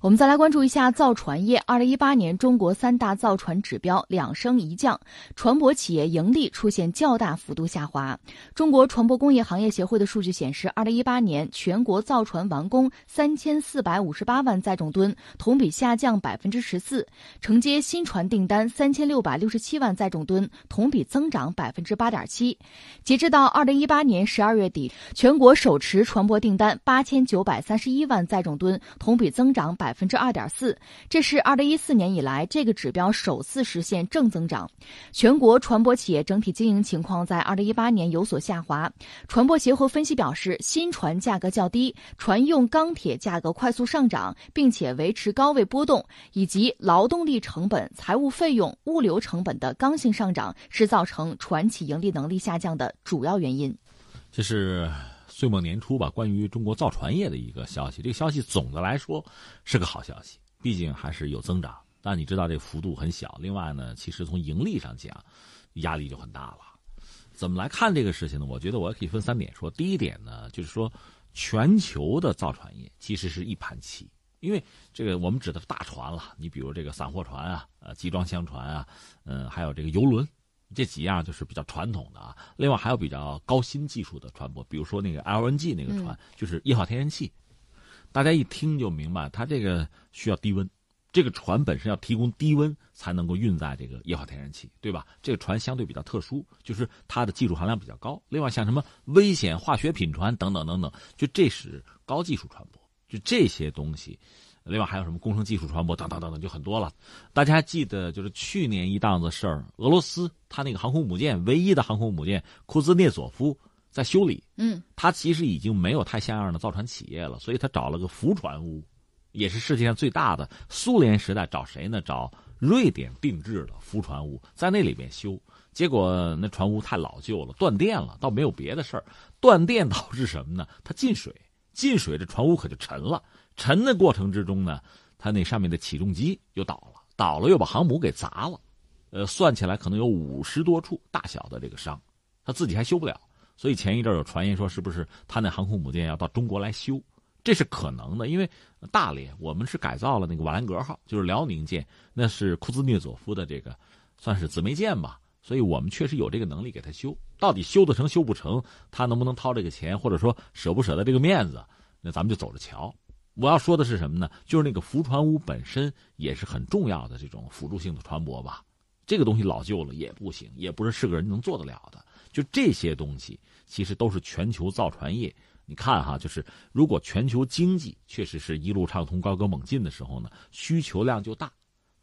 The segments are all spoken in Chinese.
我们再来关注一下造船业。二零一八年，中国三大造船指标两升一降，船舶企业盈利出现较大幅度下滑。中国船舶工业行业协会的数据显示，二零一八年全国造船完工三千四百五十八万载重吨，同比下降百分之十四；承接新船订单三千六百六十七万载重吨，同比增长百分之八点七。截至到二零一八年十二月底，全国手持船舶订单八千九百三十一万载重吨，同比增长百。分之二点四，这是二零一四年以来这个指标首次实现正增长。全国船舶企业整体经营情况在二零一八年有所下滑。船舶协会分析表示，新船价格较低，船用钢铁价格快速上涨，并且维持高位波动，以及劳动力成本、财务费用、物流成本的刚性上涨，是造成船企盈利能力下降的主要原因。这是。岁末年初吧，关于中国造船业的一个消息，这个消息总的来说是个好消息，毕竟还是有增长。但你知道这幅度很小。另外呢，其实从盈利上讲，压力就很大了。怎么来看这个事情呢？我觉得我可以分三点说。第一点呢，就是说全球的造船业其实是一盘棋，因为这个我们指的是大船了，你比如这个散货船啊，呃，集装箱船啊，嗯，还有这个游轮。这几样就是比较传统的啊，另外还有比较高新技术的船舶，比如说那个 LNG 那个船，就是液化天然气。大家一听就明白，它这个需要低温，这个船本身要提供低温才能够运载这个液化天然气，对吧？这个船相对比较特殊，就是它的技术含量比较高。另外像什么危险化学品船等等等等，就这是高技术船舶，就这些东西。另外还有什么工程技术传播等等等等，就很多了。大家记得就是去年一档子事儿，俄罗斯他那个航空母舰唯一的航空母舰库兹涅佐夫在修理，嗯，他其实已经没有太像样的造船企业了，所以他找了个浮船屋，也是世界上最大的。苏联时代找谁呢？找瑞典定制的浮船屋，在那里面修。结果那船坞太老旧了，断电了，倒没有别的事儿。断电导致什么呢？它进水，进水这船坞可就沉了。沉的过程之中呢，它那上面的起重机又倒了，倒了又把航母给砸了，呃，算起来可能有五十多处大小的这个伤，他自己还修不了，所以前一阵有传言说是不是他那航空母舰要到中国来修，这是可能的，因为大连我们是改造了那个瓦兰格号，就是辽宁舰，那是库兹涅佐夫的这个算是姊妹舰吧，所以我们确实有这个能力给他修，到底修得成修不成，他能不能掏这个钱，或者说舍不舍得这个面子，那咱们就走着瞧。我要说的是什么呢？就是那个浮船坞本身也是很重要的这种辅助性的船舶吧。这个东西老旧了也不行，也不是是个人能做得了的。就这些东西，其实都是全球造船业。你看哈，就是如果全球经济确实是一路畅通、高歌猛进的时候呢，需求量就大。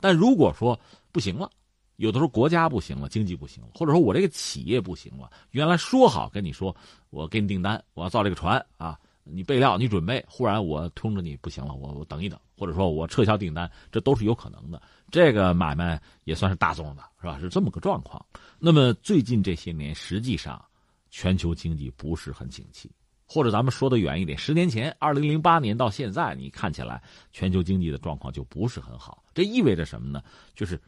但如果说不行了，有的时候国家不行了，经济不行了，或者说我这个企业不行了，原来说好跟你说，我给你订单，我要造这个船啊。你备料，你准备，忽然我通知你不行了，我我等一等，或者说我撤销订单，这都是有可能的。这个买卖也算是大宗的，是吧？是这么个状况。那么最近这些年，实际上全球经济不是很景气，或者咱们说的远一点，十年前，二零零八年到现在，你看起来全球经济的状况就不是很好。这意味着什么呢？就是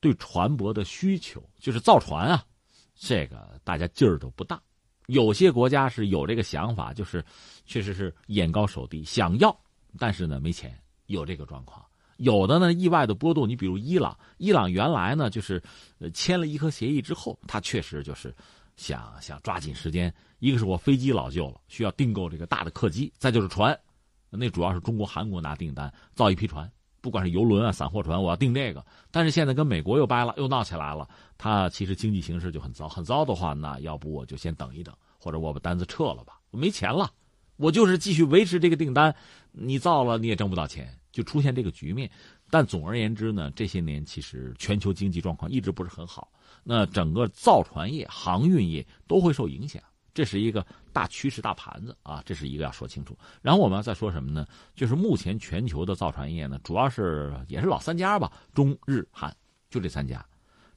对船舶的需求，就是造船啊，这个大家劲儿都不大。有些国家是有这个想法，就是确实是眼高手低，想要，但是呢没钱，有这个状况。有的呢意外的波动，你比如伊朗，伊朗原来呢就是签了伊核协议之后，他确实就是想想抓紧时间。一个是我飞机老旧了，需要订购这个大的客机，再就是船，那主要是中国、韩国拿订单造一批船。不管是游轮啊、散货船，我要订这个。但是现在跟美国又掰了，又闹起来了。他其实经济形势就很糟，很糟的话，那要不我就先等一等，或者我把单子撤了吧。我没钱了，我就是继续维持这个订单，你造了你也挣不到钱，就出现这个局面。但总而言之呢，这些年其实全球经济状况一直不是很好，那整个造船业、航运业都会受影响。这是一个大趋势、大盘子啊，这是一个要说清楚。然后我们要再说什么呢？就是目前全球的造船业呢，主要是也是老三家吧，中日韩，就这三家。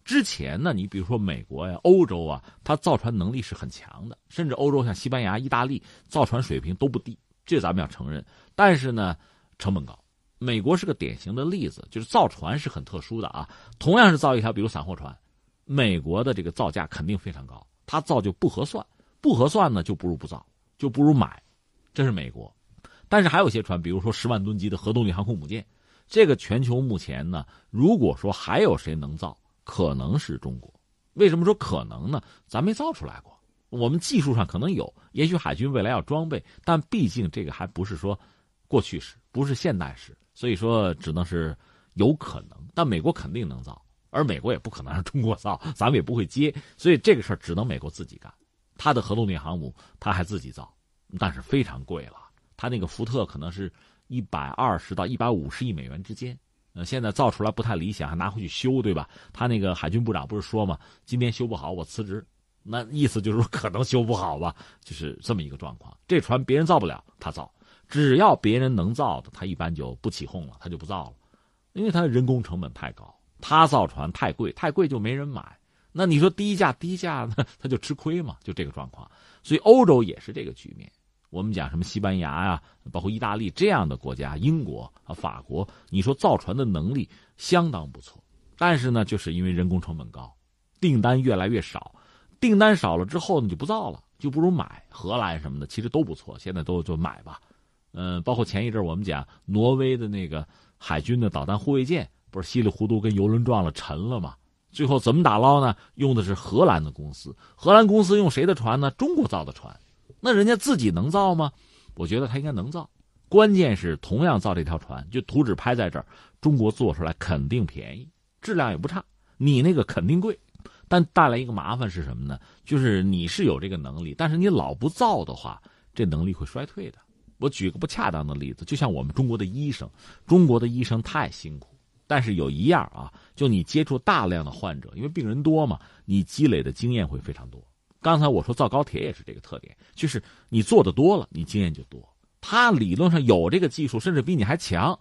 之前呢，你比如说美国呀、欧洲啊，它造船能力是很强的，甚至欧洲像西班牙、意大利造船水平都不低，这咱们要承认。但是呢，成本高。美国是个典型的例子，就是造船是很特殊的啊。同样是造一条，比如散货船，美国的这个造价肯定非常高，它造就不合算。不合算呢，就不如不造，就不如买，这是美国。但是还有些船，比如说十万吨级的核动力航空母舰，这个全球目前呢，如果说还有谁能造，可能是中国。为什么说可能呢？咱没造出来过，我们技术上可能有，也许海军未来要装备，但毕竟这个还不是说过去式，不是现代式，所以说只能是有可能。但美国肯定能造，而美国也不可能让中国造，咱们也不会接，所以这个事儿只能美国自己干。他的核动力航母他还自己造，但是非常贵了。他那个福特可能是一百二十到一百五十亿美元之间。呃，现在造出来不太理想，还拿回去修，对吧？他那个海军部长不是说嘛，今天修不好我辞职，那意思就是说可能修不好吧，就是这么一个状况。这船别人造不了，他造，只要别人能造的，他一般就不起哄了，他就不造了，因为他人工成本太高，他造船太贵，太贵就没人买。那你说低价低价呢，他就吃亏嘛，就这个状况。所以欧洲也是这个局面。我们讲什么西班牙呀，包括意大利这样的国家，英国啊、法国，你说造船的能力相当不错，但是呢，就是因为人工成本高，订单越来越少，订单少了之后呢，就不造了，就不如买。荷兰什么的其实都不错，现在都就买吧。嗯，包括前一阵我们讲挪威的那个海军的导弹护卫舰，不是稀里糊涂跟游轮撞了沉了吗？最后怎么打捞呢？用的是荷兰的公司，荷兰公司用谁的船呢？中国造的船。那人家自己能造吗？我觉得他应该能造，关键是同样造这条船，就图纸拍在这儿，中国做出来肯定便宜，质量也不差。你那个肯定贵，但带来一个麻烦是什么呢？就是你是有这个能力，但是你老不造的话，这能力会衰退的。我举个不恰当的例子，就像我们中国的医生，中国的医生太辛苦，但是有一样啊，就你接触大量的患者，因为病人多嘛，你积累的经验会非常多。刚才我说造高铁也是这个特点，就是你做的多了，你经验就多。他理论上有这个技术，甚至比你还强。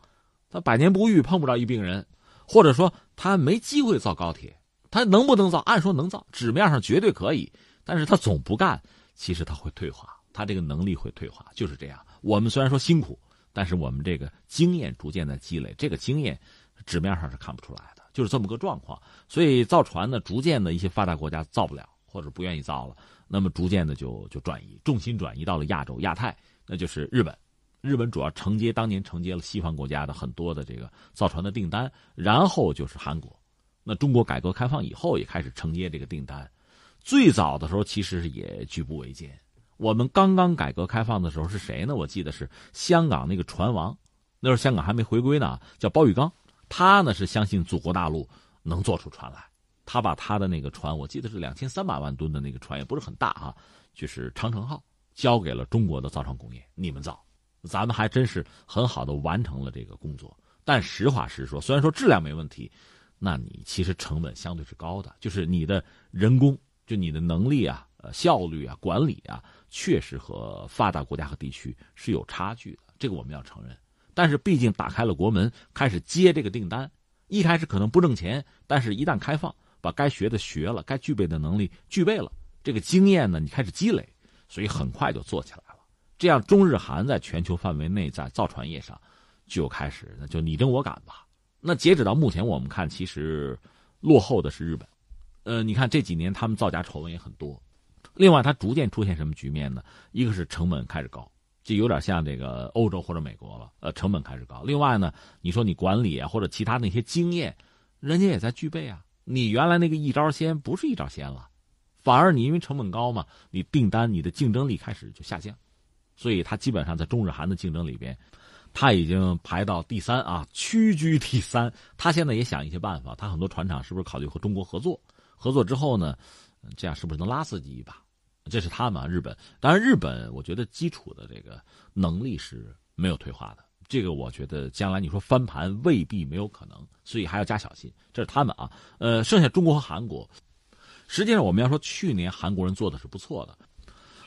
他百年不遇碰不着一病人，或者说他没机会造高铁，他能不能造？按说能造，纸面上绝对可以，但是他总不干，其实他会退化，他这个能力会退化，就是这样。我们虽然说辛苦，但是我们这个经验逐渐在积累，这个经验纸面上是看不出来的，就是这么个状况。所以造船呢，逐渐的一些发达国家造不了。或者不愿意造了，那么逐渐的就就转移重心，转移到了亚洲、亚太，那就是日本。日本主要承接当年承接了西方国家的很多的这个造船的订单，然后就是韩国。那中国改革开放以后也开始承接这个订单。最早的时候其实也举步维艰。我们刚刚改革开放的时候是谁呢？我记得是香港那个船王，那时候香港还没回归呢，叫包玉刚。他呢是相信祖国大陆能做出船来。他把他的那个船，我记得是两千三百万吨的那个船，也不是很大啊，就是长城号，交给了中国的造船工业，你们造，咱们还真是很好的完成了这个工作。但实话实说，虽然说质量没问题，那你其实成本相对是高的，就是你的人工，就你的能力啊、呃效率啊、管理啊，确实和发达国家和地区是有差距的，这个我们要承认。但是毕竟打开了国门，开始接这个订单，一开始可能不挣钱，但是一旦开放。把该学的学了，该具备的能力具备了，这个经验呢，你开始积累，所以很快就做起来了。这样，中日韩在全球范围内在造船业上就开始那就你争我赶吧。那截止到目前，我们看其实落后的是日本。呃，你看这几年他们造假丑闻也很多。另外，它逐渐出现什么局面呢？一个是成本开始高，就有点像这个欧洲或者美国了。呃，成本开始高。另外呢，你说你管理啊或者其他那些经验，人家也在具备啊。你原来那个一招鲜不是一招鲜了，反而你因为成本高嘛，你订单你的竞争力开始就下降，所以它基本上在中日韩的竞争里边，它已经排到第三啊，屈居第三。他现在也想一些办法，他很多船厂是不是考虑和中国合作？合作之后呢，这样是不是能拉自己一把？这是他们啊，日本。当然，日本我觉得基础的这个能力是没有退化的。这个我觉得将来你说翻盘未必没有可能，所以还要加小心。这是他们啊，呃，剩下中国和韩国，实际上我们要说去年韩国人做的是不错的，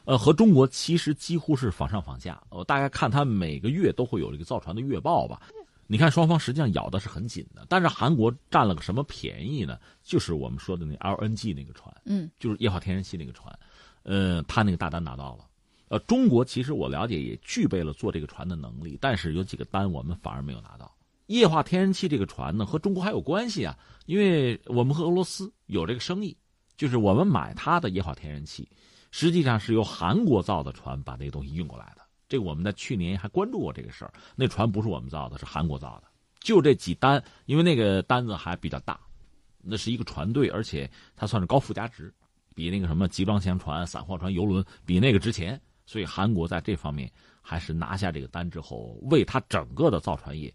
呃，和中国其实几乎是仿上仿下。我大概看他每个月都会有这个造船的月报吧，你看双方实际上咬的是很紧的。但是韩国占了个什么便宜呢？就是我们说的那 LNG 那个船，嗯，就是液化天然气那个船，呃，他那个大单拿到了。呃，中国其实我了解也具备了做这个船的能力，但是有几个单我们反而没有拿到。液化天然气这个船呢，和中国还有关系啊，因为我们和俄罗斯有这个生意，就是我们买它的液化天然气，实际上是由韩国造的船把那个东西运过来的。这个我们在去年还关注过这个事儿。那船不是我们造的，是韩国造的。就这几单，因为那个单子还比较大，那是一个船队，而且它算是高附加值，比那个什么集装箱船、散货船、游轮比那个值钱。所以韩国在这方面还是拿下这个单之后，为他整个的造船业，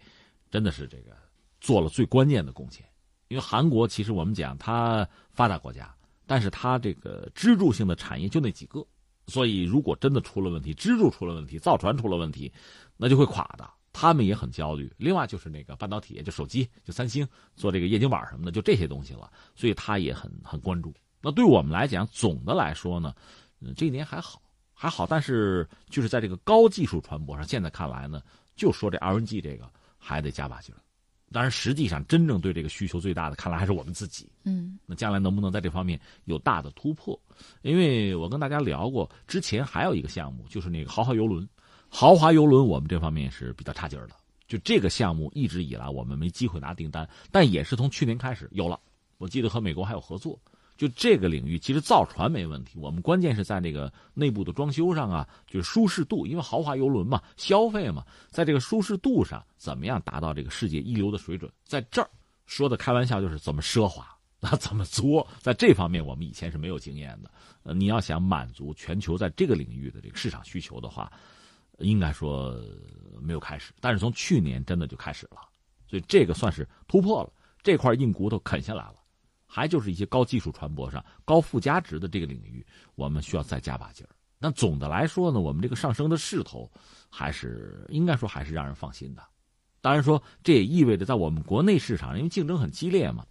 真的是这个做了最关键的贡献。因为韩国其实我们讲它发达国家，但是它这个支柱性的产业就那几个，所以如果真的出了问题，支柱出了问题，造船出了问题，那就会垮的。他们也很焦虑。另外就是那个半导体，就手机，就三星做这个液晶板什么的，就这些东西了，所以他也很很关注。那对我们来讲，总的来说呢，嗯，这一年还好，还好，但是就是在这个高技术船舶上，现在看来呢，就说这 LNG 这个还得加把劲儿。当然，实际上真正对这个需求最大的，看来还是我们自己。嗯，那将来能不能在这方面有大的突破？因为我跟大家聊过，之前还有一个项目，就是那个豪华游轮。豪华游轮，我们这方面是比较差劲儿的。就这个项目一直以来我们没机会拿订单，但也是从去年开始有了。我记得和美国还有合作。就这个领域，其实造船没问题，我们关键是在那个内部的装修上啊，就是舒适度，因为豪华游轮嘛，消费嘛，在这个舒适度上怎么样达到这个世界一流的水准，在这儿说的开玩笑就是怎么奢华那，怎么作，在这方面我们以前是没有经验的。呃，你要想满足全球在这个领域的这个市场需求的话，应该说没有开始，但是从去年真的就开始了，所以这个算是突破了，这块硬骨头啃下来了。还就是一些高技术船舶上高附加值的这个领域，我们需要再加把劲儿。那总的来说呢，我们这个上升的势头，还是应该说还是让人放心的。当然说，这也意味着在我们国内市场，因为竞争很激烈嘛。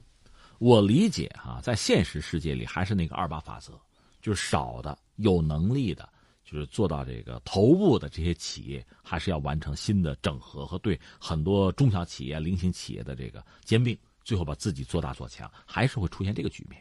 我理解哈，在现实世界里还是那个二八法则，就是少的有能力的，就是做到这个头部的这些企业，还是要完成新的整合和对很多中小企业、零星企业的这个兼并。最后把自己做大做强，还是会出现这个局面。